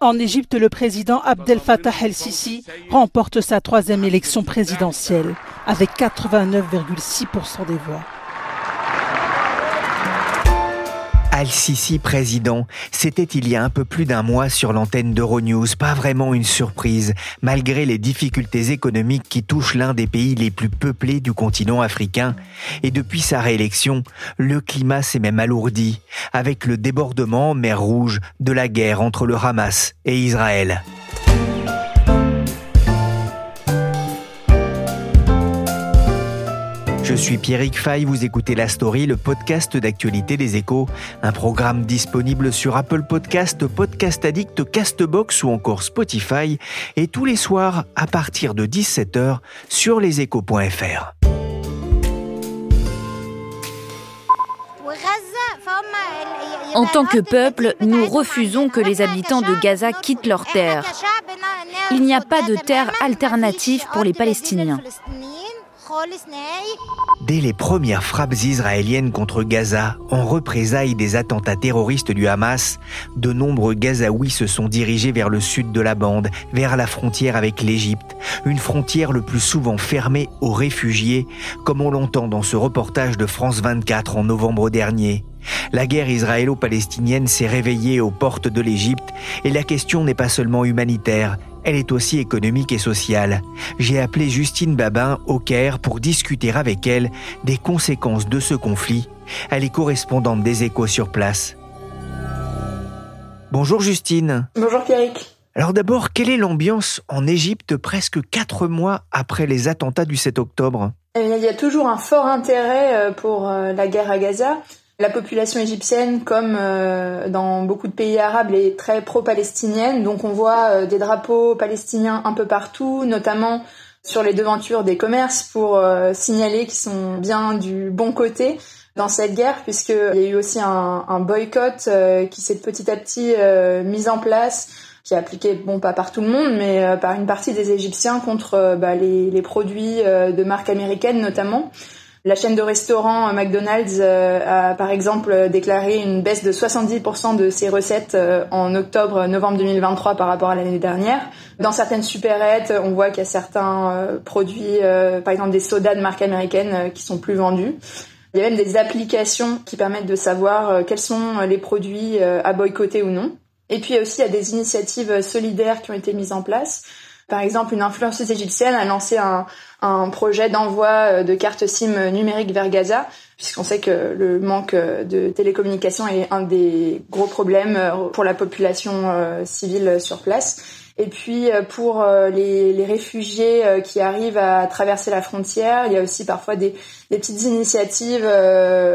En Égypte, le président Abdel Fattah el-Sisi remporte sa troisième élection présidentielle avec 89,6% des voix. Al-Sisi président, c'était il y a un peu plus d'un mois sur l'antenne d'Euronews, pas vraiment une surprise, malgré les difficultés économiques qui touchent l'un des pays les plus peuplés du continent africain. Et depuis sa réélection, le climat s'est même alourdi, avec le débordement mer Rouge de la guerre entre le Hamas et Israël. Je suis Pierrick Fay, vous écoutez La Story, le podcast d'actualité des échos, un programme disponible sur Apple Podcast, Podcast Addict, Castbox ou encore Spotify, et tous les soirs à partir de 17h sur leséchos.fr. En tant que peuple, nous refusons que les habitants de Gaza quittent leur terre. Il n'y a pas de terre alternative pour les Palestiniens. Dès les premières frappes israéliennes contre Gaza, en représailles des attentats terroristes du Hamas, de nombreux Gazaouis se sont dirigés vers le sud de la bande, vers la frontière avec l'Égypte, une frontière le plus souvent fermée aux réfugiés, comme on l'entend dans ce reportage de France 24 en novembre dernier. La guerre israélo-palestinienne s'est réveillée aux portes de l'Égypte et la question n'est pas seulement humanitaire, elle est aussi économique et sociale. J'ai appelé Justine Babin au Caire pour discuter avec elle des conséquences de ce conflit. Elle est correspondante des échos sur place. Bonjour Justine. Bonjour Pierrick. Alors d'abord, quelle est l'ambiance en Égypte presque quatre mois après les attentats du 7 octobre? Eh Il y a toujours un fort intérêt euh, pour euh, la guerre à Gaza. La population égyptienne, comme euh, dans beaucoup de pays arabes, est très pro-palestinienne. Donc on voit euh, des drapeaux palestiniens un peu partout, notamment sur les devantures des commerces pour euh, signaler qu'ils sont bien du bon côté dans cette guerre, puisqu'il y a eu aussi un, boycott qui s'est petit à petit mis en place, qui est appliqué, bon pas par tout le monde, mais par une partie des Égyptiens contre bah, les, les, produits de marques américaines notamment. La chaîne de restaurants euh, McDonald's euh, a par exemple déclaré une baisse de 70% de ses recettes euh, en octobre-novembre 2023 par rapport à l'année dernière. Dans certaines supérettes, on voit qu'il y a certains produits, par exemple des sodas de marque américaine, qui sont plus vendus. Il y a même des applications qui permettent de savoir quels sont les produits à boycotter ou non. Et puis aussi, il y a des initiatives solidaires qui ont été mises en place. Par exemple, une influenceuse égyptienne a lancé un, un projet d'envoi euh, de cartes SIM numériques vers Gaza, puisqu'on sait que le manque euh, de télécommunications est un des gros problèmes euh, pour la population civile sur place. Et puis pour les, réfugiés qui arrivent à traverser la frontière, il y a aussi parfois des, des petites initiatives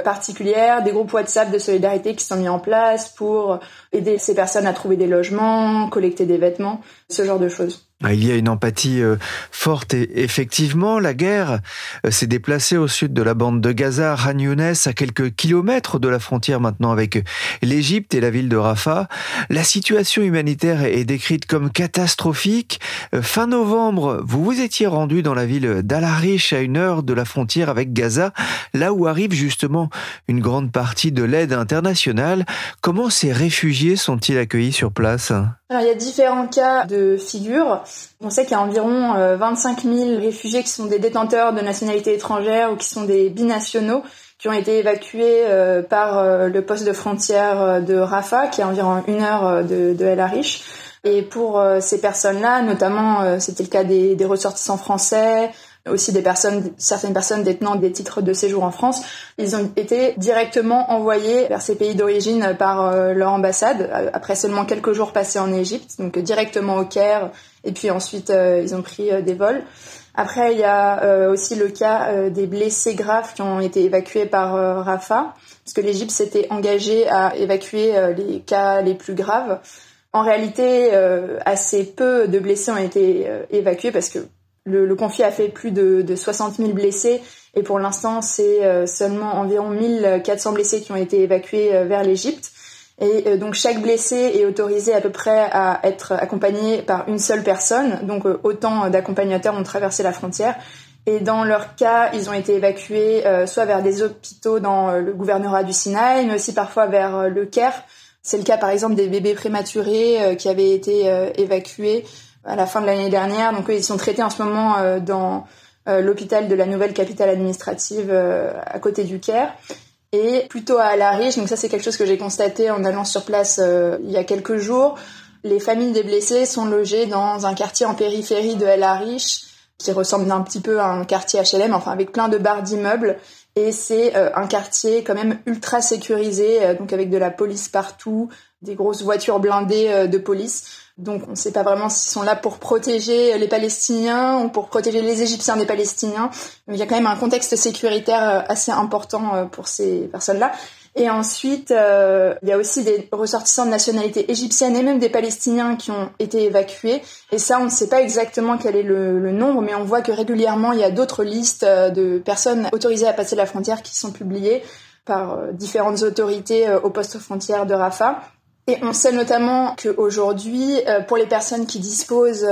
particulières, des groupes WhatsApp de solidarité qui sont mis en place pour aider ces personnes à trouver des logements, collecter des vêtements, ce genre de choses. Ah, il y a une empathie euh, forte et effectivement, la guerre euh, s'est déplacée au sud de la bande de Gaza, Khan à quelques kilomètres de la frontière maintenant avec l'Égypte et la ville de Rafah. La situation humanitaire est décrite comme catastrophique. Euh, fin novembre, vous vous étiez rendu dans la ville d'Al-Arish à une heure de la frontière avec Gaza, là où arrive justement une grande partie de l'aide internationale. Comment ces réfugiés sont-ils accueillis sur place? Alors, il y a différents cas de figure. On sait qu'il y a environ 25 euh, 000 réfugiés qui sont des détenteurs de nationalité étrangère ou qui sont des binationaux qui ont été évacués euh, par euh, le poste de frontière de Rafah, qui est environ une heure de, de El Arish. Et pour ces personnes-là, notamment, c'était le cas des, des ressortissants français, aussi des personnes, certaines personnes détenant des titres de séjour en France, ils ont été directement envoyés vers ces pays d'origine par euh, leur ambassade après seulement quelques jours passés en Égypte, donc directement au Caire, et puis ensuite ils ont pris des vols. Après, il y a aussi le cas des blessés graves qui ont été évacués par Rafah, parce que l'Égypte s'était engagée à évacuer les cas les plus graves. En réalité, euh, assez peu de blessés ont été euh, évacués parce que le, conflit a fait plus de, de 60 000 blessés et pour l'instant, c'est euh, seulement environ 1400 blessés qui ont été évacués vers l'Égypte. Et donc chaque blessé est autorisé à peu près à être accompagné par une seule personne. Donc autant d'accompagnateurs ont traversé la frontière. Et dans leur cas, ils ont été évacués soit vers des hôpitaux dans le gouvernorat du Sinaï, mais aussi parfois vers le Caire c'est le cas par exemple des bébés prématurés euh, qui avaient été euh, évacués à la fin de l'année dernière. Donc ils sont traités en ce moment euh, dans l'hôpital de la nouvelle capitale administrative à côté du Caire. Et plutôt à La Riche, donc ça c'est quelque chose que j'ai constaté en allant sur place il y a quelques jours, les familles des blessés sont logées dans un quartier en périphérie de El qui ressemble un petit peu à un quartier HLM, enfin avec plein de barres d'immeubles et c'est euh, un quartier quand même ultra sécurisé, euh, donc avec de la police partout, des grosses voitures blindées euh, de police. Donc on ne sait pas vraiment s'ils sont là pour protéger les Palestiniens ou pour protéger les Égyptiens des Palestiniens. Mais il y a quand même un contexte sécuritaire assez important pour ces personnes-là. Et ensuite, euh, il y a aussi des ressortissants de nationalité égyptienne et même des Palestiniens qui ont été évacués. Et ça, on ne sait pas exactement quel est le, nombre, mais on voit que régulièrement, il y a d'autres listes euh, de personnes autorisées à passer la frontière qui sont publiées par euh, différentes autorités au poste frontière de Rafah. Et on sait notamment qu'aujourd'hui, pour les personnes qui disposent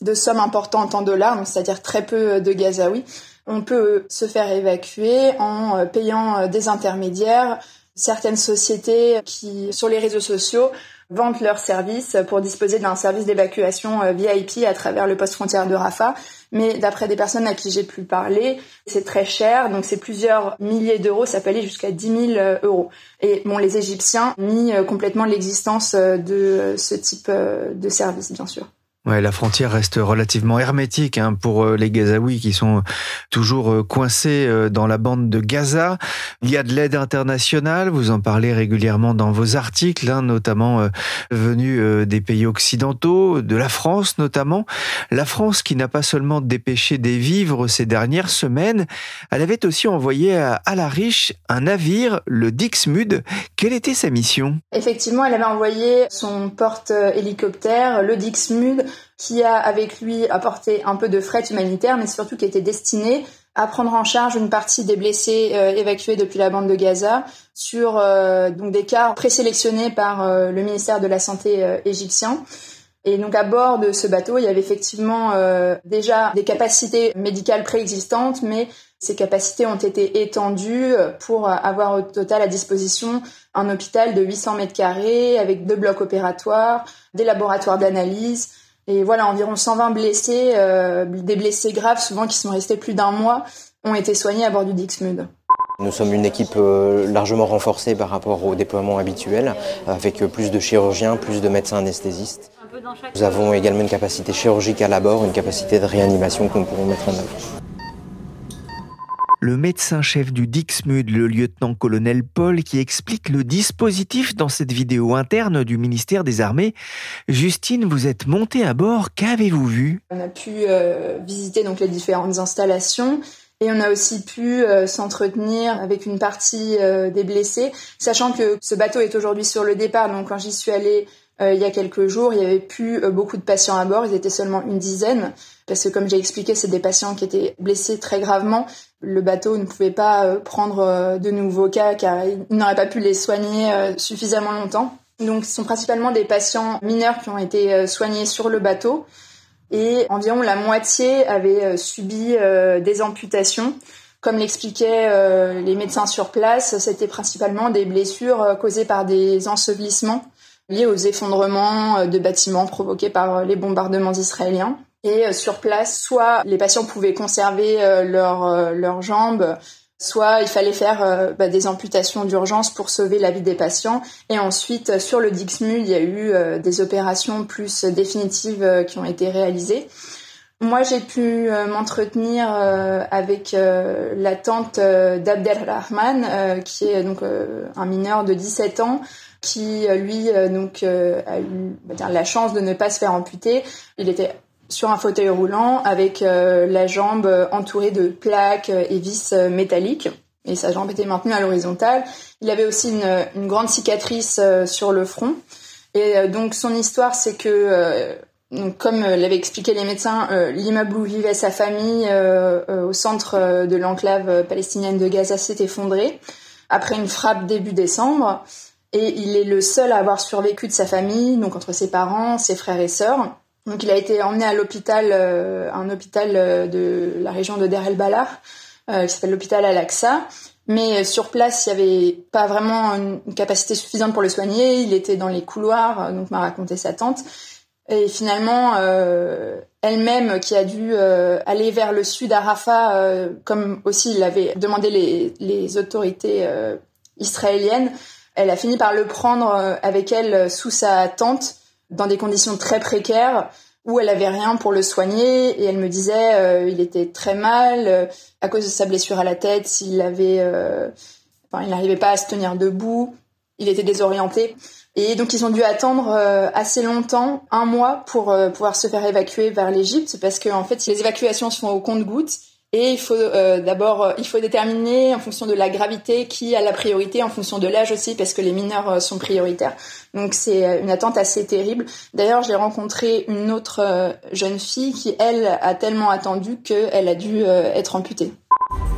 de sommes importantes en dollars, c'est-à-dire très peu de Gazaouis, on peut se faire évacuer en payant des intermédiaires. Certaines sociétés qui, sur les réseaux sociaux, vendent leurs services pour disposer d'un service d'évacuation euh, VIP à travers le poste frontière de Rafah. Mais d'après des personnes à qui j'ai pu parler, c'est très cher, donc c'est plusieurs milliers d'euros, ça peut aller jusqu'à 10 000 euh, euros. Et bon, les Égyptiens nient euh, complètement l'existence de ce type de service, bien sûr. Ouais, la frontière reste relativement hermétique hein, pour euh, les Gazaouis qui sont toujours euh, coincés euh, dans la bande de Gaza. Il y a de l'aide internationale, vous en parlez régulièrement dans vos articles, hein, notamment venus des pays occidentaux, de la France notamment. La France qui n'a pas seulement dépêché des vivres ces dernières semaines, elle avait aussi envoyé à, à la Riche un navire, le Dixmude. Quelle était sa mission? Effectivement, elle avait envoyé son porte-hélicoptère, le Dixmude, qui a avec lui apporté un peu de fret humanitaire, mais surtout qui était destiné à prendre en charge une partie des blessés euh, évacués depuis la bande de Gaza sur euh, donc des cas présélectionnés par euh, le ministère de la Santé égyptien. Et donc à bord de ce bateau, il y avait effectivement déjà des capacités médicales préexistantes, mais ces capacités ont été étendues pour avoir au total à disposition un hôpital de 800 mètres carrés avec deux blocs opératoires, des laboratoires d'analyse, et voilà, environ 120 blessés, euh, des blessés graves, souvent qui sont restés plus d'un mois, ont été soignés à bord du Dixmude. Nous sommes une équipe euh, largement renforcée par rapport au déploiement habituel, avec plus de chirurgiens, plus de médecins anesthésistes. Nous avons également une capacité chirurgicale à bord, une capacité de réanimation que nous pourrons mettre en œuvre le médecin-chef du Dixmude, le lieutenant-colonel Paul, qui explique le dispositif dans cette vidéo interne du ministère des Armées. Justine, vous êtes montée à bord, qu'avez-vous vu? On a pu euh, visiter donc les différentes installations. Et on a aussi pu euh, s'entretenir avec une partie euh, des blessés, sachant que ce bateau est aujourd'hui sur le départ. Donc quand j'y suis allée il y a quelques jours, il y avait plus beaucoup de patients à bord, ils étaient seulement une dizaine, parce que comme j'ai expliqué, c'est des patients qui étaient blessés très gravement le bateau ne pouvait pas euh, prendre euh, de nouveaux cas car il n'aurait pas pu les soigner euh, suffisamment longtemps. Donc ce sont principalement des patients mineurs qui ont été soignés sur le bateau et environ la moitié avaient subi des amputations. Comme l'expliquaient les médecins sur place, c'était principalement des blessures causées par des ensevelissements liés aux effondrements de bâtiments provoqués par les bombardements israéliens. Et euh, sur place, soit les patients pouvaient conserver euh, euh, leurs jambes, soit il fallait faire bah, des amputations d'urgence pour sauver la vie des patients. Et ensuite, sur le Dixmude, il y a eu des opérations plus définitives qui ont été réalisées. Moi, j'ai pu m'entretenir avec la tante d'Abdelrahman, qui est donc un mineur de 17 ans, qui lui donc a eu la chance de ne pas se faire amputer. Il était sur un fauteuil roulant avec la jambe entourée de plaques et vis métalliques et sa jambe était maintenue à l'horizontale. Il avait aussi une, grande cicatrice euh, sur le front. Et euh, donc son histoire, c'est que, euh, comme l'avaient expliqué les médecins, l'immeuble où vivait sa famille au centre de l'enclave palestinienne de Gaza s'est effondré après une frappe début décembre. Et il est le seul à avoir survécu de sa famille, donc entre ses parents, ses frères et sœurs. Donc il a été emmené à l'hôpital, un hôpital de la région de Der el Balah, euh, qui s'appelle l'hôpital Al-Aqsa. Mais euh, sur place, il n'y avait pas vraiment une capacité suffisante pour le soigner. Il était dans les couloirs, euh, donc m'a raconté sa tante. Et finalement, euh, elle-même qui a dû aller vers le sud à Rafah, comme aussi l'avaient demandé les, les autorités israéliennes, elle a fini par le prendre avec elle sous sa tente dans des conditions très précaires où elle avait rien pour le soigner et elle me disait euh, il était très mal euh, à cause de sa blessure à la tête s'il avait euh, enfin il n'arrivait pas à se tenir debout il était désorienté. Et donc ils ont dû attendre assez longtemps un mois pour pouvoir se faire évacuer vers l'Égypte parce que en fait les évacuations se font au compte-gouttes et il faut euh, d'abord, euh, déterminer en fonction de la gravité qui a la priorité, en fonction de l'âge aussi, parce que les mineurs euh, sont prioritaires. Donc c'est une attente assez terrible. D'ailleurs, j'ai rencontré une autre jeune fille qui, elle, a tellement attendu qu'elle a dû être amputée.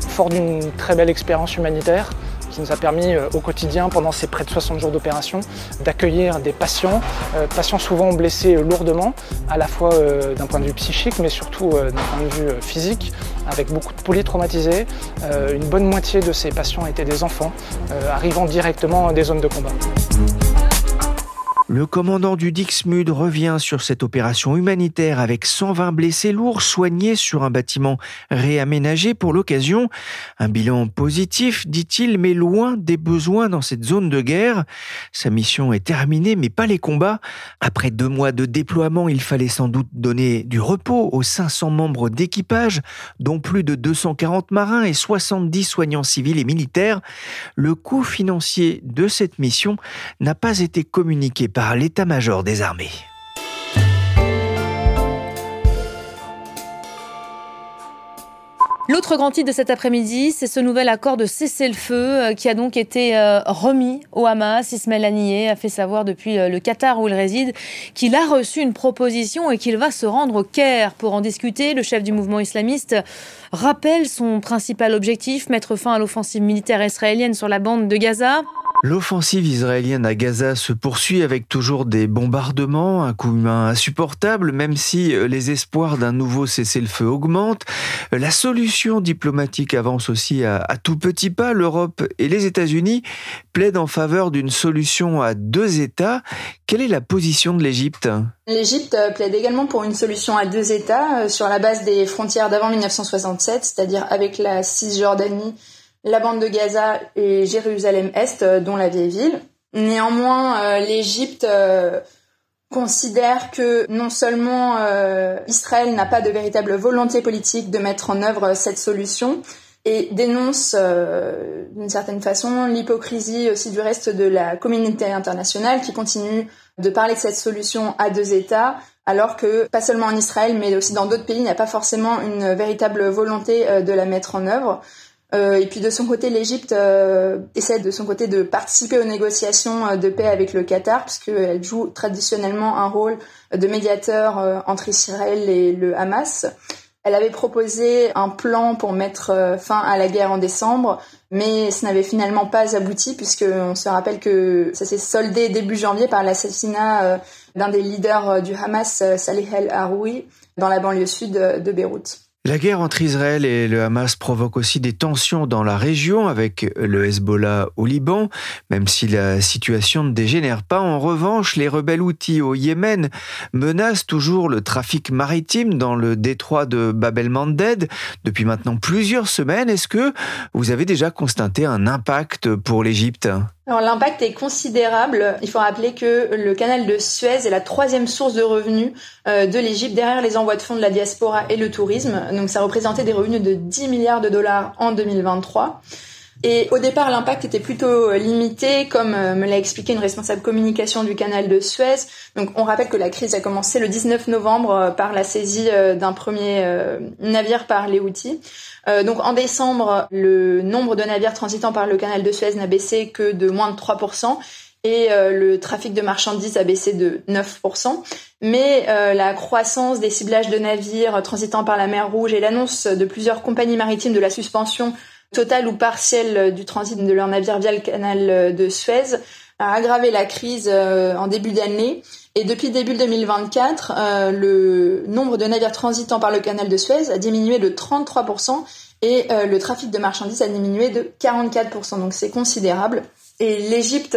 Fort d'une très belle expérience humanitaire, qui nous a permis euh, au quotidien, pendant ces près de 60 jours d'opération, d'accueillir des patients, euh, patients souvent blessés lourdement, à la fois euh, d'un point de vue psychique, mais surtout d'un point de vue physique, avec beaucoup de polytraumatisés. Une bonne moitié de ces patients étaient des enfants, arrivant directement des zones de combat. Le commandant du Dixmude revient sur cette opération humanitaire avec 120 blessés lourds soignés sur un bâtiment réaménagé pour l'occasion. Un bilan positif, dit-il, mais loin des besoins dans cette zone de guerre. Sa mission est terminée, mais pas les combats. Après deux mois de déploiement, il fallait sans doute donner du repos aux 500 membres d'équipage, dont plus de 240 marins et 70 soignants civils et militaires. Le coût financier de cette mission n'a pas été communiqué par l'état-major des armées. L'autre grand titre de cet après-midi, c'est ce nouvel accord de cessez-le-feu euh, qui a donc été euh, remis au Hamas. Ismaël Haniyeh a fait savoir depuis euh, le Qatar où il réside qu'il a reçu une proposition et qu'il va se rendre au Caire pour en discuter. Le chef du mouvement islamiste rappelle son principal objectif, mettre fin à l'offensive militaire israélienne sur la bande de Gaza. L'offensive israélienne à Gaza se poursuit avec toujours des bombardements, un coût humain insupportable, même si euh, les espoirs d'un nouveau cessez-le-feu augmentent. Euh, la solution diplomatique avance aussi à, tout petit pas. L'Europe et les États-Unis plaident en faveur d'une solution à deux États. Quelle est la position de l'Égypte? L'Égypte euh, plaide également pour une solution à deux États sur la base des frontières d'avant 1967, c'est-à-dire avec la Cisjordanie la bande de Gaza et Jérusalem-Est, euh, dont la vieille ville. Néanmoins, euh, l'Égypte euh, considère que non seulement Israël n'a pas de véritable volonté politique de mettre en œuvre cette solution, et dénonce d'une certaine façon l'hypocrisie aussi du reste de la communauté internationale qui continue de parler de cette solution à deux États, alors que pas seulement en Israël mais aussi dans d'autres pays, il n'y a pas forcément une véritable volonté de la mettre en œuvre. Euh, et puis de son côté, l'Égypte euh, essaie de son côté de participer aux négociations euh, de paix avec le Qatar, puisqu'elle joue traditionnellement un rôle de médiateur entre Israël et le Hamas. Elle avait proposé un plan pour mettre fin à la guerre en décembre, mais ce n'avait finalement pas abouti, puisqu'on se rappelle que ça s'est soldé début janvier par l'assassinat d'un des leaders du Hamas, Salih el-Haroui, dans la banlieue sud de Beyrouth. La guerre entre Israël et le Hamas provoque aussi des tensions dans la région avec le Hezbollah au Liban, même si la situation ne dégénère pas. En revanche, les rebelles outils au Yémen menacent toujours le trafic maritime dans le détroit de Bab el-Mandeb depuis maintenant plusieurs semaines. Est-ce que vous avez déjà constaté un impact pour l'Égypte? Alors l'impact est considérable. Il faut rappeler que le canal de Suez est la troisième source de revenus euh, de l'Égypte derrière les envois de fonds de la diaspora et le tourisme. Donc ça représentait des revenus de 10 milliards de dollars en 2023. Et au départ, l'impact était plutôt euh, limité, comme euh, me l'a expliqué une responsable communication du canal de Suez. Donc, on rappelle que la crise a commencé le 19 novembre euh, par la saisie d'un premier navire par les Houthis. donc, en décembre, le nombre de navires transitant par le canal de Suez n'a baissé que de moins de 3% et le trafic de marchandises a baissé de 9%. Mais la croissance des ciblages de navires transitant par la mer Rouge et l'annonce de plusieurs compagnies maritimes de la suspension Total ou partiel du transit de leur navire via le canal de Suez a aggravé la crise euh, en début d'année. Et depuis début 2024, euh, le nombre de navires transitant par le canal de Suez a diminué de 33% et euh, le trafic de marchandises a diminué de 44%. Donc c'est considérable. Et l'Égypte,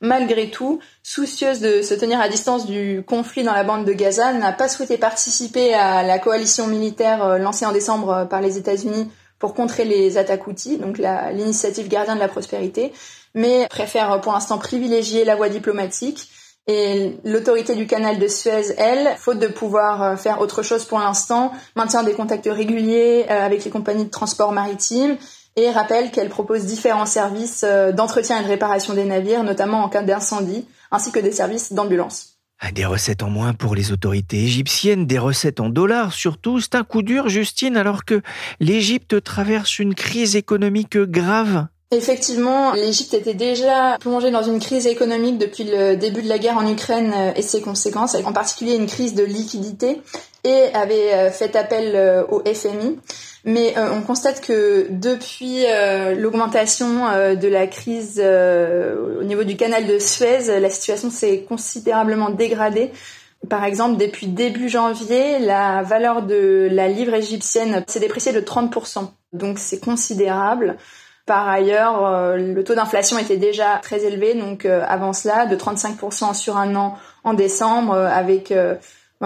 malgré tout, soucieuse de se tenir à distance du conflit dans la bande de Gaza, n'a pas souhaité participer à la coalition militaire lancée en décembre par les États-Unis pour contrer les attaques outils, donc l'initiative Gardien de la Prospérité, mais préfère pour l'instant privilégier la voie diplomatique. Et l'autorité du canal de Suez, elle, faute de pouvoir euh, faire autre chose pour l'instant, maintient des contacts réguliers euh, avec les compagnies de transport maritime et rappelle qu'elle propose différents services euh, d'entretien et de réparation des navires, notamment en cas d'incendie, ainsi que des services d'ambulance. Ah, des recettes en moins pour les autorités égyptiennes, des recettes en dollars surtout. C'est un coup dur, Justine, alors que l'Égypte traverse une crise économique grave. Effectivement, l'Égypte était déjà plongée dans une crise économique depuis le début de la guerre en Ukraine euh, et ses conséquences, en particulier une crise de liquidité, et avait euh, fait appel euh, au FMI. Mais on constate que depuis l'augmentation de la crise au niveau du canal de Suez, la situation s'est considérablement dégradée. Par exemple, depuis début janvier, la valeur de la livre égyptienne s'est dépréciée de 30%. Donc c'est considérable. Par ailleurs, euh, le taux d'inflation était déjà très élevé, donc euh, avant cela, de 35% sur un an en décembre, euh, avec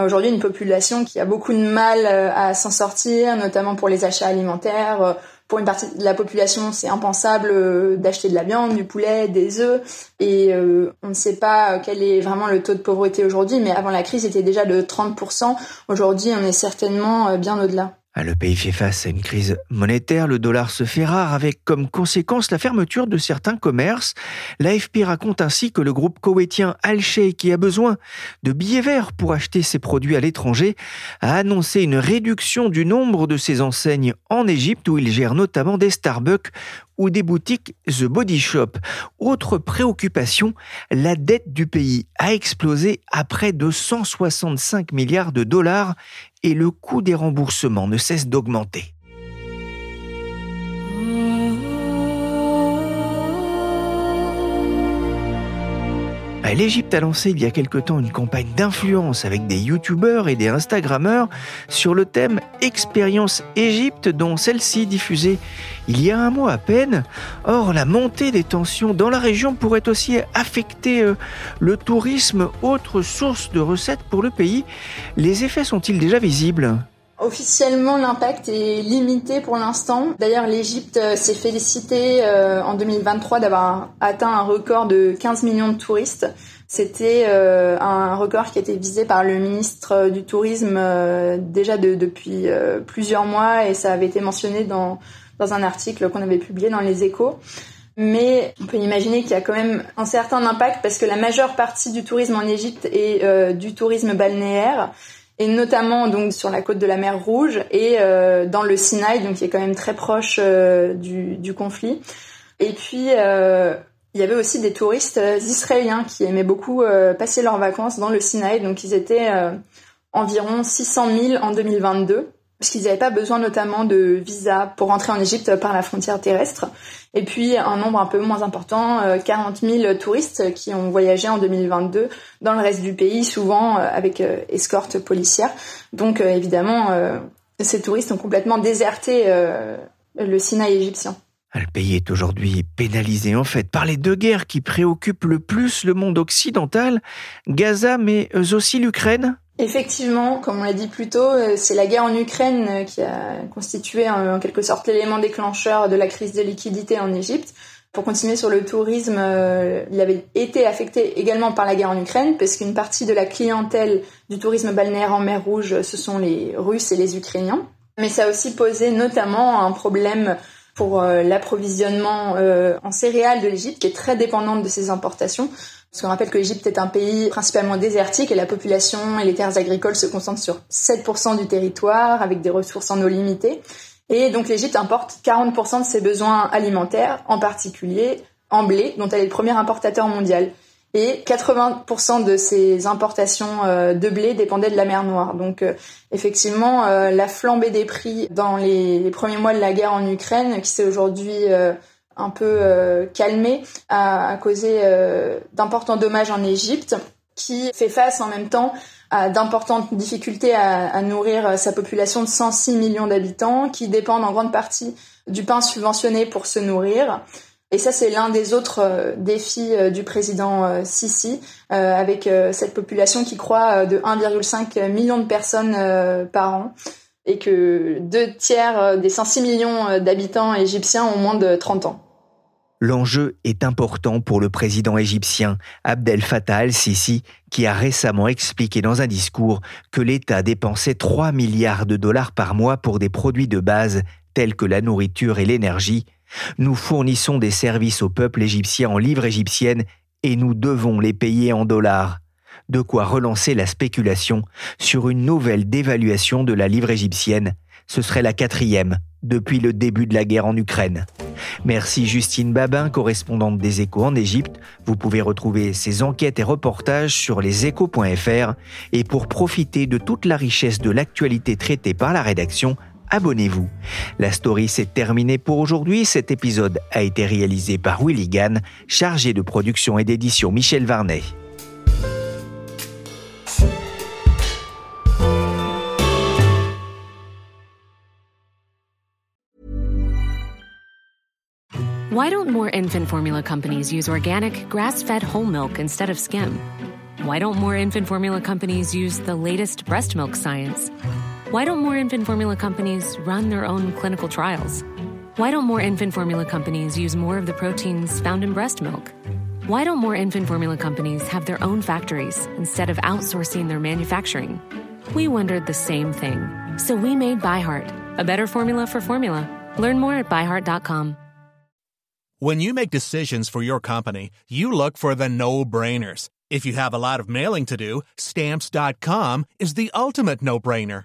aujourd'hui une population qui a beaucoup de mal à s'en sortir, notamment pour les achats alimentaires. Pour une partie de la population, c'est impensable d'acheter de la viande, du poulet, des œufs. Et on ne sait pas quel est vraiment le taux de pauvreté aujourd'hui, mais avant la crise, c'était déjà de 30%. Aujourd'hui, on est certainement bien au-delà. Ah, le pays fait face à une crise monétaire, le dollar se fait rare avec comme conséquence la fermeture de certains commerces. L'AFP raconte ainsi que le groupe koweïtien Al-Sheikh, qui a besoin de billets verts pour acheter ses produits à l'étranger, a annoncé une réduction du nombre de ses enseignes en Égypte où il gère notamment des Starbucks ou des boutiques The Body Shop. Autre préoccupation, la dette du pays a explosé à près de 165 milliards de dollars et le coût des remboursements ne cesse d'augmenter. L'Égypte a lancé il y a quelque temps une campagne d'influence avec des youtubeurs et des instagrammeurs sur le thème Expérience Égypte dont celle-ci diffusée il y a un mois à peine. Or, la montée des tensions dans la région pourrait aussi affecter euh, le tourisme, autre source de recettes pour le pays. Les effets sont-ils déjà visibles? Officiellement, l'impact est limité pour l'instant. D'ailleurs, l'Égypte euh, s'est félicitée euh, en 2023 d'avoir atteint un record de 15 millions de touristes. C'était euh, un record qui a été visé par le ministre du Tourisme déjà depuis plusieurs mois et ça avait été mentionné dans, dans un article qu'on avait publié dans les échos. Mais on peut imaginer qu'il y a quand même un certain impact parce que la majeure partie du tourisme en Égypte est du tourisme balnéaire et notamment donc sur la côte de la mer Rouge et euh, dans le Sinaï, donc qui est quand même très proche euh, du, conflit. Et puis euh, il y avait aussi des touristes israéliens qui aimaient beaucoup passer leurs vacances dans le Sinaï, donc ils étaient environ 600 000 en 2022 parce qu'ils n'avaient pas besoin notamment de visa pour rentrer en Égypte par la frontière terrestre. Et puis un nombre un peu moins important, 40 euh, 000 touristes qui ont voyagé en 2022 dans le reste du pays, souvent euh, avec euh, escorte policière. Donc évidemment, ces touristes ont complètement déserté le Sinaï égyptien. Le pays est aujourd'hui pénalisé en fait par les deux guerres qui préoccupent le plus le monde occidental, Gaza mais aussi l'Ukraine. Effectivement, comme on l'a dit plus tôt, euh, c'est la guerre en Ukraine euh, qui a constitué en quelque sorte l'élément déclencheur de la crise de liquidité en Égypte. Pour continuer sur le tourisme, euh, il avait été affecté également par la guerre en Ukraine, parce qu'une partie de la clientèle du tourisme balnéaire en mer Rouge, ce sont les Russes et les Ukrainiens. Mais ça a aussi posé notamment un problème pour euh, l'approvisionnement euh, en céréales de l'Égypte, qui est très dépendante de ces importations. Parce qu'on rappelle que l'Égypte est un pays principalement désertique et la population et les terres agricoles se concentrent sur 7% du territoire avec des ressources en eau limitées. Et donc l'Égypte importe 40% de ses besoins alimentaires, en particulier en blé, dont elle est le premier importateur mondial. Et 80% de ses importations euh, de blé dépendaient de la mer Noire. Donc euh, effectivement, euh, la flambée des prix dans les, premiers mois de la guerre en Ukraine, qui s'est aujourd'hui un peu calmée, a, causé d'importants dommages en Égypte, qui fait face en même temps a d'importantes difficultés à, à, nourrir sa population de 106 millions d'habitants qui dépendent en grande partie du pain subventionné pour se nourrir. Et ça, c'est l'un des autres euh, défis euh, du président Sisi, avec cette population qui croît de 1,5 million de personnes par an et que deux tiers des 106 millions d'habitants égyptiens ont moins de 30 ans. L'enjeu est important pour le président égyptien Abdel Fattah al-Sisi, qui a récemment expliqué dans un discours que l'État dépensait 3 milliards de dollars par mois pour des produits de base tels que la nourriture et l'énergie. Nous fournissons des services au peuple égyptien en livres égyptiennes et nous devons les payer en dollars. De quoi relancer la spéculation sur une nouvelle dévaluation de la livre égyptienne. Ce serait la quatrième depuis le début de la guerre en Ukraine. Merci Justine Babin, correspondante des échos en Égypte. Vous pouvez retrouver ses enquêtes et reportages sur leséchos.fr. Et pour profiter de toute la richesse de l'actualité traitée par la rédaction, abonnez-vous. La story s'est terminée pour aujourd'hui. Cet épisode a été réalisé par Willy Gann, chargé de production et d'édition Michel Varnet. Why don't more infant formula companies use organic, grass fed whole milk instead of skim? Why don't more infant formula companies use the latest breast milk science? Why don't more infant formula companies run their own clinical trials? Why don't more infant formula companies use more of the proteins found in breast milk? Why don't more infant formula companies have their own factories instead of outsourcing their manufacturing? We wondered the same thing. So we made ByHeart, a better formula for formula. Learn more at byheart.com. When you make decisions for your company, you look for the no brainers. If you have a lot of mailing to do, stamps.com is the ultimate no brainer.